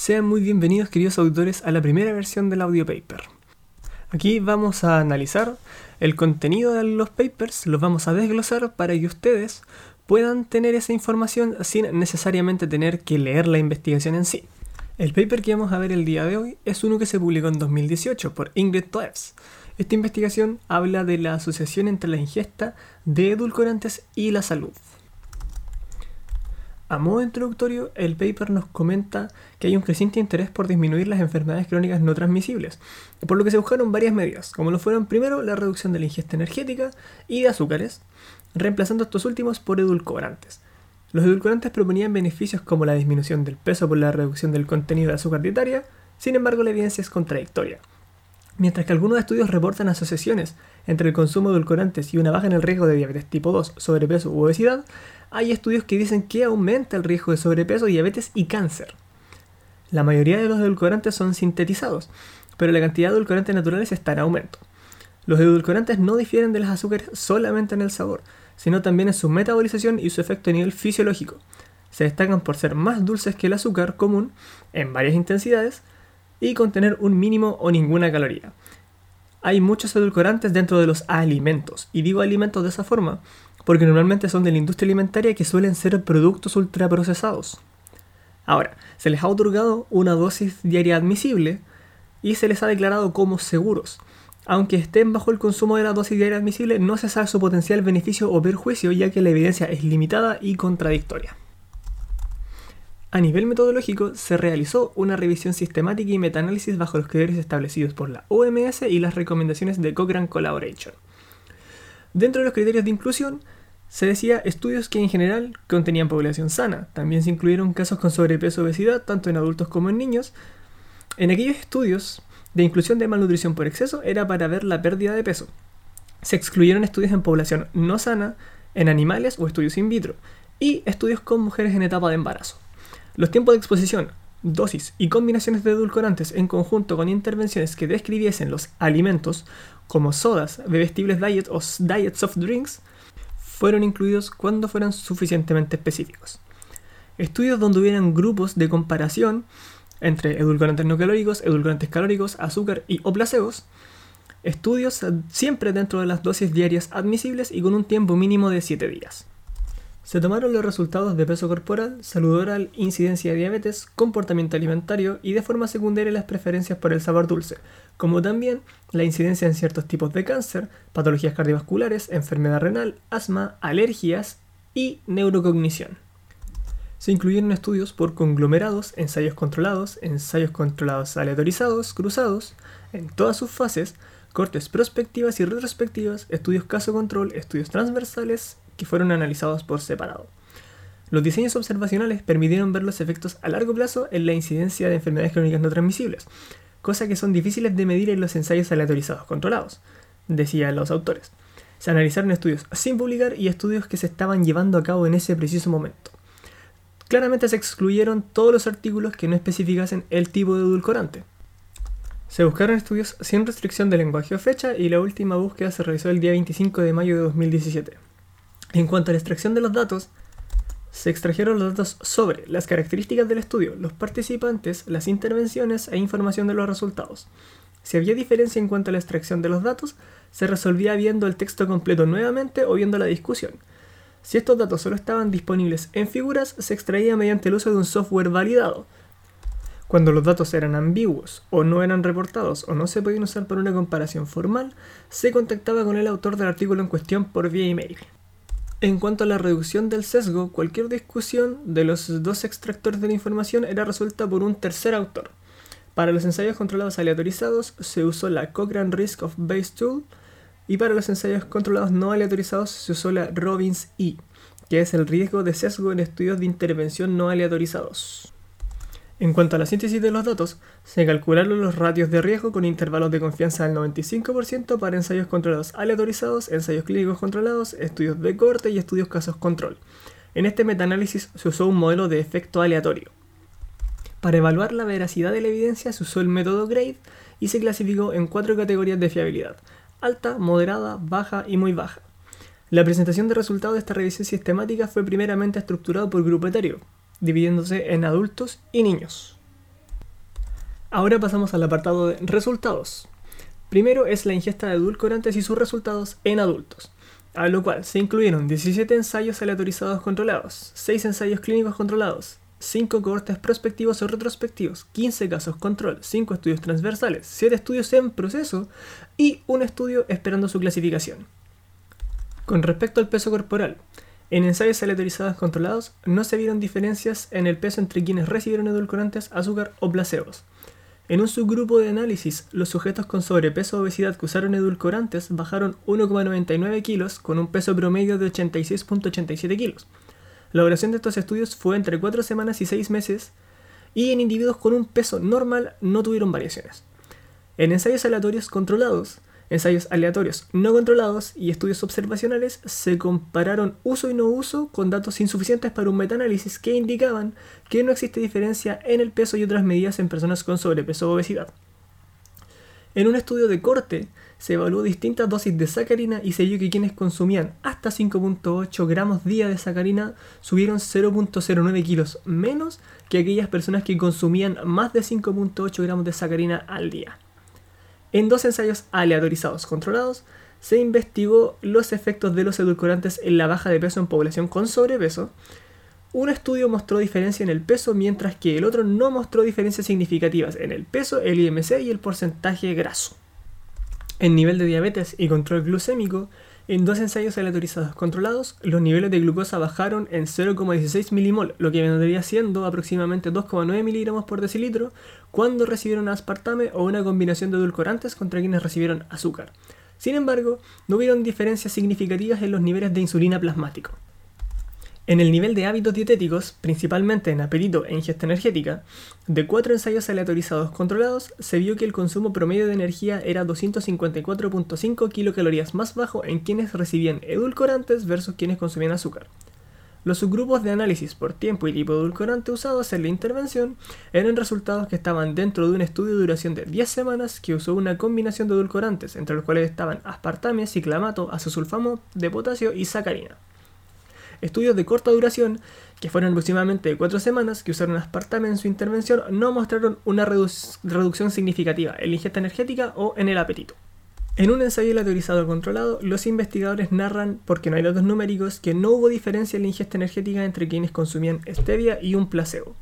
Sean muy bienvenidos queridos auditores a la primera versión del audio paper. Aquí vamos a analizar el contenido de los papers, los vamos a desglosar para que ustedes puedan tener esa información sin necesariamente tener que leer la investigación en sí. El paper que vamos a ver el día de hoy es uno que se publicó en 2018 por Ingrid Toews. Esta investigación habla de la asociación entre la ingesta de edulcorantes y la salud. A modo introductorio, el paper nos comenta que hay un creciente interés por disminuir las enfermedades crónicas no transmisibles, por lo que se buscaron varias medidas, como lo fueron primero la reducción de la ingesta energética y de azúcares, reemplazando estos últimos por edulcorantes. Los edulcorantes proponían beneficios como la disminución del peso por la reducción del contenido de azúcar dietaria, sin embargo la evidencia es contradictoria. Mientras que algunos estudios reportan asociaciones entre el consumo de edulcorantes y una baja en el riesgo de diabetes tipo 2, sobrepeso u obesidad, hay estudios que dicen que aumenta el riesgo de sobrepeso, diabetes y cáncer. La mayoría de los edulcorantes son sintetizados, pero la cantidad de edulcorantes naturales está en aumento. Los edulcorantes no difieren de los azúcares solamente en el sabor, sino también en su metabolización y su efecto a nivel fisiológico. Se destacan por ser más dulces que el azúcar común en varias intensidades y contener un mínimo o ninguna caloría. Hay muchos edulcorantes dentro de los alimentos, y digo alimentos de esa forma porque normalmente son de la industria alimentaria que suelen ser productos ultraprocesados. Ahora, se les ha otorgado una dosis diaria admisible y se les ha declarado como seguros. Aunque estén bajo el consumo de la dosis diaria admisible, no se sabe su potencial beneficio o perjuicio ya que la evidencia es limitada y contradictoria. A nivel metodológico, se realizó una revisión sistemática y metaanálisis bajo los criterios establecidos por la OMS y las recomendaciones de Cochrane Collaboration. Dentro de los criterios de inclusión, se decía estudios que en general contenían población sana. También se incluyeron casos con sobrepeso o obesidad, tanto en adultos como en niños. En aquellos estudios de inclusión de malnutrición por exceso era para ver la pérdida de peso. Se excluyeron estudios en población no sana, en animales o estudios in vitro, y estudios con mujeres en etapa de embarazo. Los tiempos de exposición dosis y combinaciones de edulcorantes en conjunto con intervenciones que describiesen los alimentos como sodas, bebestibles diet o diet soft drinks fueron incluidos cuando fueran suficientemente específicos. Estudios donde hubieran grupos de comparación entre edulcorantes no calóricos, edulcorantes calóricos, azúcar y o placebos. Estudios siempre dentro de las dosis diarias admisibles y con un tiempo mínimo de 7 días. Se tomaron los resultados de peso corporal, salud oral, incidencia de diabetes, comportamiento alimentario y de forma secundaria las preferencias por el sabor dulce, como también la incidencia en ciertos tipos de cáncer, patologías cardiovasculares, enfermedad renal, asma, alergias y neurocognición. Se incluyeron estudios por conglomerados, ensayos controlados, ensayos controlados aleatorizados, cruzados, en todas sus fases, cortes prospectivas y retrospectivas, estudios caso-control, estudios transversales que fueron analizados por separado. Los diseños observacionales permitieron ver los efectos a largo plazo en la incidencia de enfermedades crónicas no transmisibles, cosa que son difíciles de medir en los ensayos aleatorizados controlados, decían los autores. Se analizaron estudios sin publicar y estudios que se estaban llevando a cabo en ese preciso momento. Claramente se excluyeron todos los artículos que no especificasen el tipo de edulcorante. Se buscaron estudios sin restricción de lenguaje o fecha y la última búsqueda se realizó el día 25 de mayo de 2017. En cuanto a la extracción de los datos, se extrajeron los datos sobre las características del estudio, los participantes, las intervenciones e información de los resultados. Si había diferencia en cuanto a la extracción de los datos, se resolvía viendo el texto completo nuevamente o viendo la discusión. Si estos datos solo estaban disponibles en figuras, se extraía mediante el uso de un software validado. Cuando los datos eran ambiguos o no eran reportados o no se podían usar para una comparación formal, se contactaba con el autor del artículo en cuestión por vía email. En cuanto a la reducción del sesgo, cualquier discusión de los dos extractores de la información era resuelta por un tercer autor. Para los ensayos controlados aleatorizados se usó la Cochrane Risk of Base Tool y para los ensayos controlados no aleatorizados se usó la Robbins E, que es el riesgo de sesgo en estudios de intervención no aleatorizados. En cuanto a la síntesis de los datos, se calcularon los ratios de riesgo con intervalos de confianza del 95% para ensayos controlados aleatorizados, ensayos clínicos controlados, estudios de corte y estudios casos control. En este metaanálisis se usó un modelo de efecto aleatorio. Para evaluar la veracidad de la evidencia se usó el método GRADE y se clasificó en cuatro categorías de fiabilidad, alta, moderada, baja y muy baja. La presentación de resultados de esta revisión sistemática fue primeramente estructurado por grupo etario, dividiéndose en adultos y niños. Ahora pasamos al apartado de resultados. Primero es la ingesta de edulcorantes y sus resultados en adultos, a lo cual se incluyeron 17 ensayos aleatorizados controlados, 6 ensayos clínicos controlados, 5 cohortes prospectivos o retrospectivos, 15 casos control, 5 estudios transversales, 7 estudios en proceso y un estudio esperando su clasificación. Con respecto al peso corporal, en ensayos aleatorizados controlados no se vieron diferencias en el peso entre quienes recibieron edulcorantes, azúcar o placebos. En un subgrupo de análisis, los sujetos con sobrepeso o obesidad que usaron edulcorantes bajaron 1,99 kilos con un peso promedio de 86,87 kilos. La duración de estos estudios fue entre 4 semanas y 6 meses y en individuos con un peso normal no tuvieron variaciones. En ensayos aleatorios controlados, ensayos aleatorios no controlados y estudios observacionales se compararon uso y no uso con datos insuficientes para un metaanálisis que indicaban que no existe diferencia en el peso y otras medidas en personas con sobrepeso o obesidad. En un estudio de corte se evaluó distintas dosis de sacarina y se vio que quienes consumían hasta 5.8 gramos día de sacarina subieron 0.09 kilos menos que aquellas personas que consumían más de 5.8 gramos de sacarina al día. En dos ensayos aleatorizados controlados, se investigó los efectos de los edulcorantes en la baja de peso en población con sobrepeso. Un estudio mostró diferencia en el peso, mientras que el otro no mostró diferencias significativas en el peso, el IMC y el porcentaje graso. En nivel de diabetes y control glucémico, en dos ensayos aleatorizados controlados, los niveles de glucosa bajaron en 0,16 milimol, lo que vendría siendo aproximadamente 2,9 miligramos por decilitro, cuando recibieron aspartame o una combinación de edulcorantes contra quienes recibieron azúcar. Sin embargo, no hubieron diferencias significativas en los niveles de insulina plasmático. En el nivel de hábitos dietéticos, principalmente en apetito e ingesta energética, de cuatro ensayos aleatorizados controlados, se vio que el consumo promedio de energía era 254.5 kilocalorías más bajo en quienes recibían edulcorantes versus quienes consumían azúcar. Los subgrupos de análisis por tiempo y tipo de edulcorante usados en la intervención eran resultados que estaban dentro de un estudio de duración de 10 semanas que usó una combinación de edulcorantes, entre los cuales estaban aspartame, ciclamato, azosulfamo de potasio y sacarina. Estudios de corta duración, que fueron aproximadamente de 4 semanas, que usaron aspartame en su intervención, no mostraron una reducción significativa en la ingesta energética o en el apetito. En un ensayo aleatorizado controlado, los investigadores narran, porque no hay datos numéricos, que no hubo diferencia en la ingesta energética entre quienes consumían stevia y un placebo.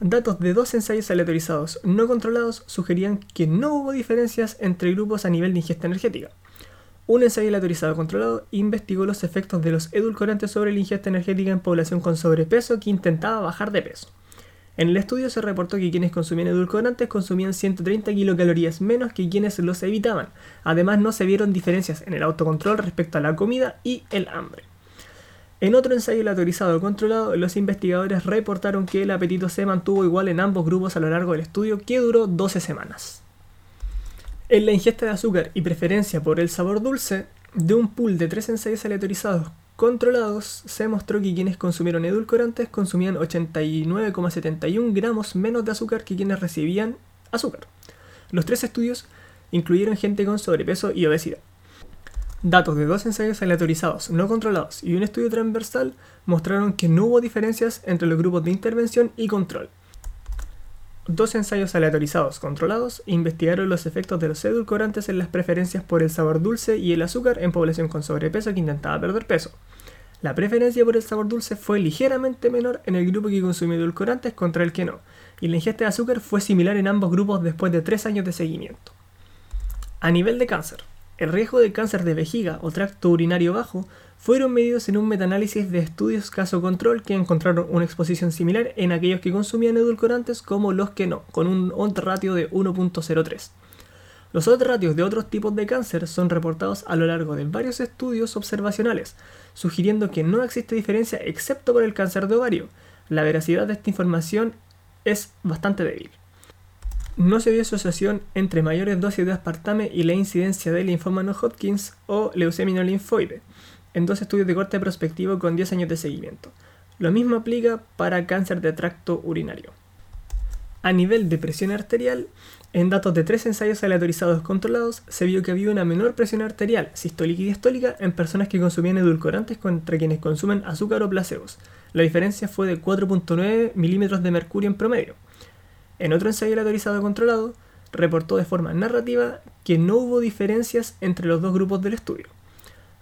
Datos de dos ensayos aleatorizados no controlados sugerían que no hubo diferencias entre grupos a nivel de ingesta energética. Un ensayo aleatorizado controlado investigó los efectos de los edulcorantes sobre la ingesta energética en población con sobrepeso que intentaba bajar de peso. En el estudio se reportó que quienes consumían edulcorantes consumían 130 kilocalorías menos que quienes los evitaban. Además, no se vieron diferencias en el autocontrol respecto a la comida y el hambre. En otro ensayo aleatorizado controlado, los investigadores reportaron que el apetito se mantuvo igual en ambos grupos a lo largo del estudio, que duró 12 semanas. En la ingesta de azúcar y preferencia por el sabor dulce, de un pool de tres ensayos aleatorizados controlados, se mostró que quienes consumieron edulcorantes consumían 89,71 gramos menos de azúcar que quienes recibían azúcar. Los tres estudios incluyeron gente con sobrepeso y obesidad. Datos de dos ensayos aleatorizados no controlados y un estudio transversal mostraron que no hubo diferencias entre los grupos de intervención y control. Dos ensayos aleatorizados controlados investigaron los efectos de los edulcorantes en las preferencias por el sabor dulce y el azúcar en población con sobrepeso que intentaba perder peso. La preferencia por el sabor dulce fue ligeramente menor en el grupo que consumió edulcorantes contra el que no, y la ingesta de azúcar fue similar en ambos grupos después de tres años de seguimiento. A nivel de cáncer, el riesgo de cáncer de vejiga o tracto urinario bajo fueron medidos en un metaanálisis de estudios caso control que encontraron una exposición similar en aquellos que consumían edulcorantes como los que no, con un odds ratio de 1.03. Los odds ratios de otros tipos de cáncer son reportados a lo largo de varios estudios observacionales, sugiriendo que no existe diferencia excepto por el cáncer de ovario. La veracidad de esta información es bastante débil. No se vio asociación entre mayores dosis de aspartame y la incidencia de linfoma no Hodgkins o leucemia no linfoide en dos estudios de corte prospectivo con 10 años de seguimiento. Lo mismo aplica para cáncer de tracto urinario. A nivel de presión arterial, en datos de tres ensayos aleatorizados controlados, se vio que había una menor presión arterial, sistólica y diastólica, en personas que consumían edulcorantes contra quienes consumen azúcar o placebos. La diferencia fue de 4.9 milímetros de mercurio en promedio. En otro ensayo aleatorizado controlado, reportó de forma narrativa que no hubo diferencias entre los dos grupos del estudio.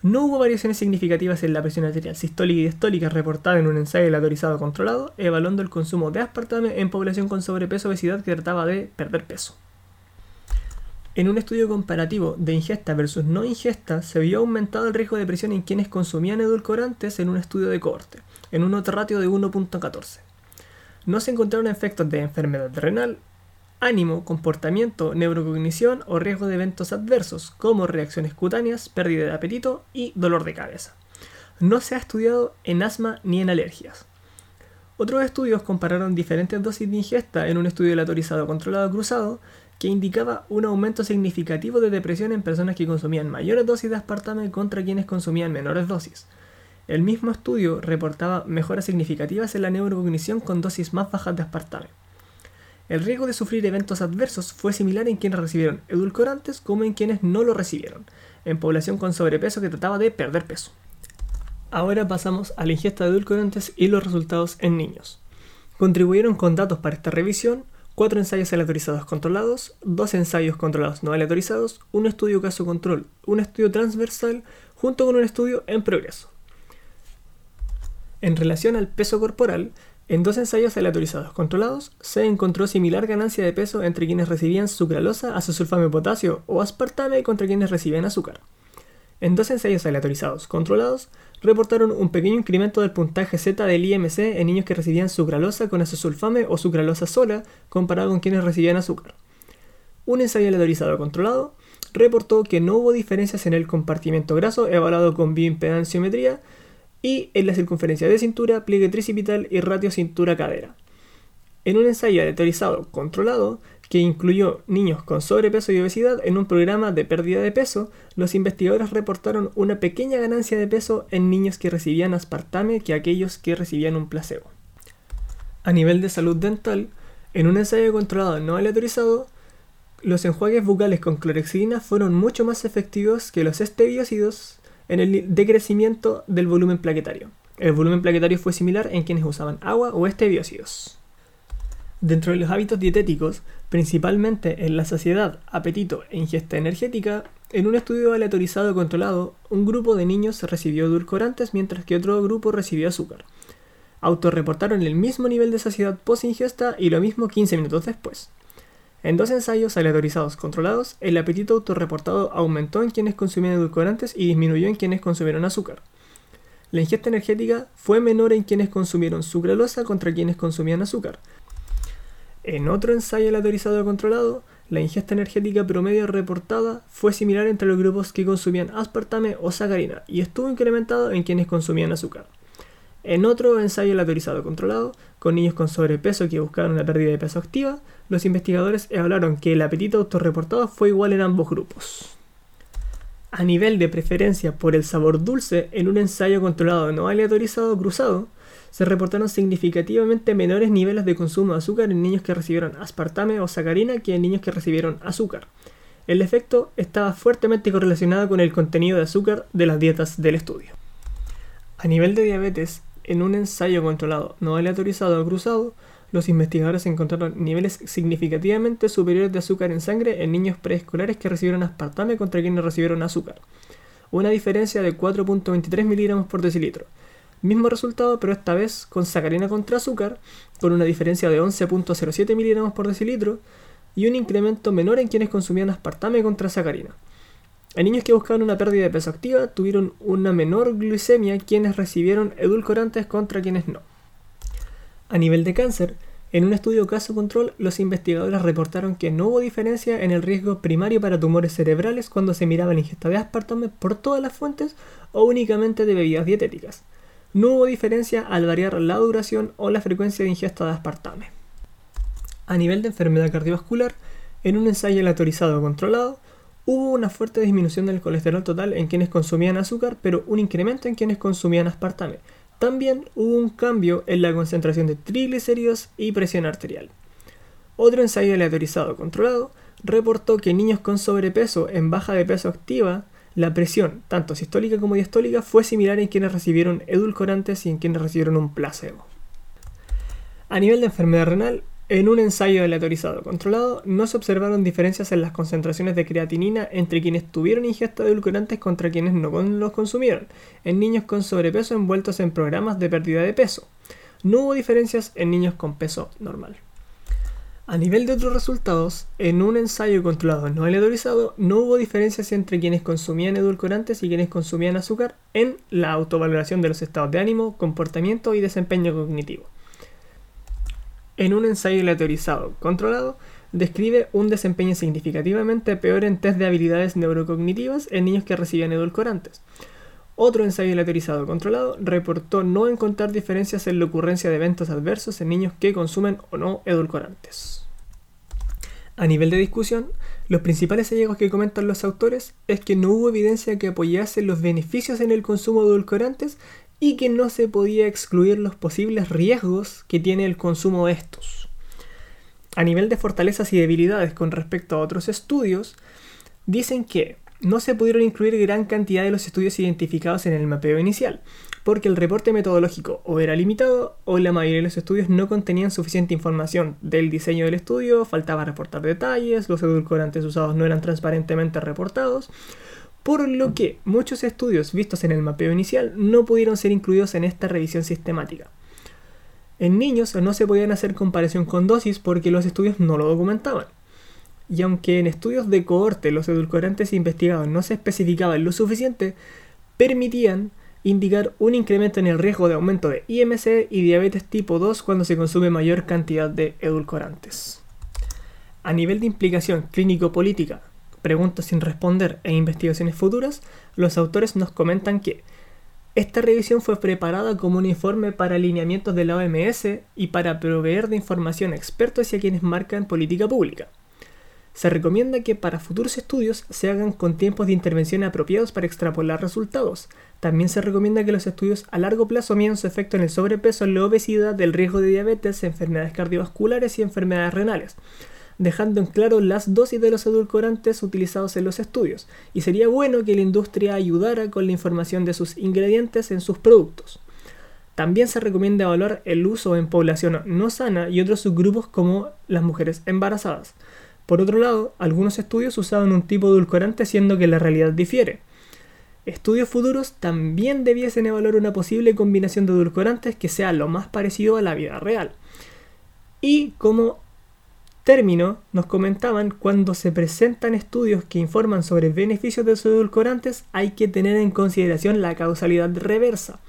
No hubo variaciones significativas en la presión arterial sistólica y diastólica reportada en un ensayo aleatorizado controlado, evaluando el consumo de aspartame en población con sobrepeso o obesidad que trataba de perder peso. En un estudio comparativo de ingesta versus no ingesta, se vio aumentado el riesgo de presión en quienes consumían edulcorantes en un estudio de cohorte, en un otro ratio de 1.14. No se encontraron efectos de enfermedad renal, ánimo, comportamiento, neurocognición o riesgo de eventos adversos, como reacciones cutáneas, pérdida de apetito y dolor de cabeza. No se ha estudiado en asma ni en alergias. Otros estudios compararon diferentes dosis de ingesta en un estudio aleatorizado controlado cruzado que indicaba un aumento significativo de depresión en personas que consumían mayores dosis de aspartame contra quienes consumían menores dosis. El mismo estudio reportaba mejoras significativas en la neurocognición con dosis más bajas de aspartame. El riesgo de sufrir eventos adversos fue similar en quienes recibieron edulcorantes como en quienes no lo recibieron, en población con sobrepeso que trataba de perder peso. Ahora pasamos a la ingesta de edulcorantes y los resultados en niños. Contribuyeron con datos para esta revisión cuatro ensayos aleatorizados controlados, dos ensayos controlados no aleatorizados, un estudio caso control, un estudio transversal, junto con un estudio en progreso. En relación al peso corporal, en dos ensayos aleatorizados controlados, se encontró similar ganancia de peso entre quienes recibían sucralosa, azosulfame potasio o aspartame contra quienes recibían azúcar. En dos ensayos aleatorizados controlados, reportaron un pequeño incremento del puntaje Z del IMC en niños que recibían sucralosa con azosulfame o sucralosa sola comparado con quienes recibían azúcar. Un ensayo aleatorizado controlado reportó que no hubo diferencias en el compartimiento graso evaluado con bioimpedanciometría y en la circunferencia de cintura, pliegue tricipital y ratio cintura-cadera. En un ensayo aleatorizado controlado, que incluyó niños con sobrepeso y obesidad en un programa de pérdida de peso, los investigadores reportaron una pequeña ganancia de peso en niños que recibían aspartame que aquellos que recibían un placebo. A nivel de salud dental, en un ensayo controlado no aleatorizado, los enjuagues bucales con clorexidina fueron mucho más efectivos que los estebiócidos en el decrecimiento del volumen plaquetario. El volumen plaquetario fue similar en quienes usaban agua o estebiócidos. Dentro de los hábitos dietéticos, principalmente en la saciedad, apetito e ingesta energética, en un estudio aleatorizado controlado, un grupo de niños recibió edulcorantes mientras que otro grupo recibió azúcar. Autorreportaron el mismo nivel de saciedad post-ingesta y lo mismo 15 minutos después. En dos ensayos aleatorizados controlados, el apetito autorreportado aumentó en quienes consumían edulcorantes y disminuyó en quienes consumieron azúcar. La ingesta energética fue menor en quienes consumieron sucralosa contra quienes consumían azúcar. En otro ensayo aleatorizado controlado, la ingesta energética promedio reportada fue similar entre los grupos que consumían aspartame o sacarina y estuvo incrementado en quienes consumían azúcar. En otro ensayo aleatorizado controlado, con niños con sobrepeso que buscaban una pérdida de peso activa, los investigadores hablaron que el apetito autorreportado fue igual en ambos grupos. A nivel de preferencia por el sabor dulce, en un ensayo controlado no aleatorizado cruzado, se reportaron significativamente menores niveles de consumo de azúcar en niños que recibieron aspartame o sacarina que en niños que recibieron azúcar. El efecto estaba fuertemente correlacionado con el contenido de azúcar de las dietas del estudio. A nivel de diabetes, en un ensayo controlado no aleatorizado cruzado, los investigadores encontraron niveles significativamente superiores de azúcar en sangre en niños preescolares que recibieron aspartame contra quienes recibieron azúcar. Una diferencia de 4.23 miligramos por decilitro. Mismo resultado, pero esta vez con sacarina contra azúcar, con una diferencia de 11.07 miligramos por decilitro y un incremento menor en quienes consumían aspartame contra sacarina. En niños que buscaban una pérdida de peso activa tuvieron una menor glucemia quienes recibieron edulcorantes contra quienes no. A nivel de cáncer, en un estudio caso control, los investigadores reportaron que no hubo diferencia en el riesgo primario para tumores cerebrales cuando se miraba la ingesta de aspartame por todas las fuentes o únicamente de bebidas dietéticas. No hubo diferencia al variar la duración o la frecuencia de ingesta de aspartame. A nivel de enfermedad cardiovascular, en un ensayo aleatorizado controlado, Hubo una fuerte disminución del colesterol total en quienes consumían azúcar, pero un incremento en quienes consumían aspartame. También hubo un cambio en la concentración de triglicéridos y presión arterial. Otro ensayo aleatorizado controlado reportó que en niños con sobrepeso en baja de peso activa, la presión, tanto sistólica como diastólica, fue similar en quienes recibieron edulcorantes y en quienes recibieron un placebo. A nivel de enfermedad renal, En un ensayo aleatorizado controlado, no se observaron diferencias en las concentraciones de creatinina entre quienes tuvieron ingesta de edulcorantes contra quienes no los consumieron, en niños con sobrepeso envueltos en programas de pérdida de peso. No hubo diferencias en niños con peso normal. A nivel de otros resultados, en un ensayo controlado no aleatorizado, no hubo diferencias entre quienes consumían edulcorantes y quienes consumían azúcar en la autovaloración de los estados de ánimo, comportamiento y desempeño cognitivo en un ensayo aleatorizado controlado, describe un desempeño significativamente peor en test de habilidades neurocognitivas en niños que recibían edulcorantes. Otro ensayo aleatorizado controlado reportó no encontrar diferencias en la ocurrencia de eventos adversos en niños que consumen o no edulcorantes. A nivel de discusión, los principales hallazgos que comentan los autores es que no hubo evidencia que apoyase los beneficios en el consumo de edulcorantes y que no se podía excluir los posibles riesgos que tiene el consumo de estos. A nivel de fortalezas y debilidades con respecto a otros estudios, dicen que no se pudieron incluir gran cantidad de los estudios identificados en el mapeo inicial, porque el reporte metodológico o era limitado o la mayoría de los estudios no contenían suficiente información del diseño del estudio, faltaba reportar detalles, los edulcorantes usados no eran transparentemente reportados, por lo que muchos estudios vistos en el mapeo inicial no pudieron ser incluidos en esta revisión sistemática. En niños no se podían hacer comparación con dosis porque los estudios no lo documentaban. Y aunque en estudios de cohorte los edulcorantes investigados no se especificaban lo suficiente, permitían indicar un incremento en el riesgo de aumento de IMC y diabetes tipo 2 cuando se consume mayor cantidad de edulcorantes. A nivel de implicación clínico-política, preguntas sin responder e investigaciones futuras, los autores nos comentan que esta revisión fue preparada como un informe para alineamientos de la OMS y para proveer de información a expertos y a quienes marcan política pública. Se recomienda que para futuros estudios se hagan con tiempos de intervención apropiados para extrapolar resultados. También se recomienda que los estudios a largo plazo midan su efecto en el sobrepeso, la obesidad, el riesgo de diabetes, enfermedades cardiovasculares y enfermedades renales dejando en claro las dosis de los edulcorantes utilizados en los estudios, y sería bueno que la industria ayudara con la información de sus ingredientes en sus productos. También se recomienda evaluar el uso en población no sana y otros subgrupos como las mujeres embarazadas. Por otro lado, algunos estudios usaban un tipo de edulcorante siendo que la realidad difiere. Estudios futuros también debiesen evaluar una posible combinación de edulcorantes que sea lo más parecido a la vida real. Y como término nos comentaban cuando se presentan estudios que informan sobre beneficios de los edulcorantes hay que tener en consideración la causalidad reversa,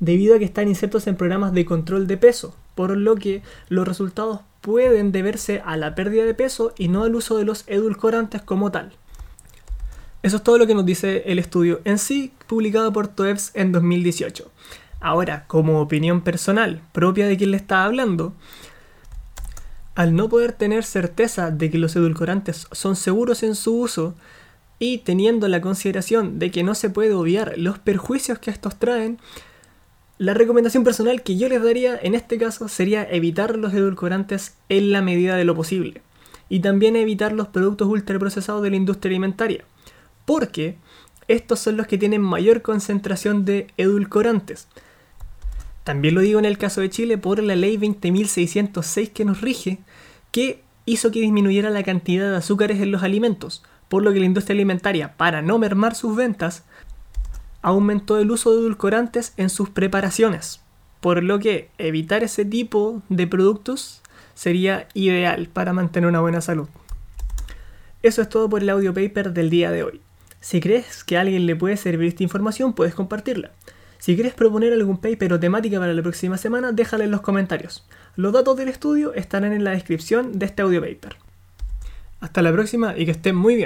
debido a que están insertos en programas de control de peso, por lo que los resultados pueden deberse a la pérdida de peso y no al uso de los edulcorantes como tal. Eso es todo lo que nos dice el estudio en sí, publicado por TOEFS en 2018. Ahora, como opinión personal propia de quien le está hablando, al no poder tener certeza de que los edulcorantes son seguros en su uso y teniendo la consideración de que no se puede obviar los perjuicios que estos traen, la recomendación personal que yo les daría en este caso sería evitar los edulcorantes en la medida de lo posible y también evitar los productos ultraprocesados de la industria alimentaria, porque estos son los que tienen mayor concentración de edulcorantes. También lo digo en el caso de Chile por la ley 20.606 que nos rige, que hizo que disminuyera la cantidad de azúcares en los alimentos, por lo que la industria alimentaria, para no mermar sus ventas, aumentó el uso de edulcorantes en sus preparaciones, por lo que evitar ese tipo de productos sería ideal para mantener una buena salud. Eso es todo por el audio paper del día de hoy. Si crees que a alguien le puede servir esta información, puedes compartirla. Si quieres proponer algún paper o temática para la próxima semana, déjala en los comentarios. Los datos del estudio estarán en la descripción de este audio paper. Hasta la próxima y que estén muy bien.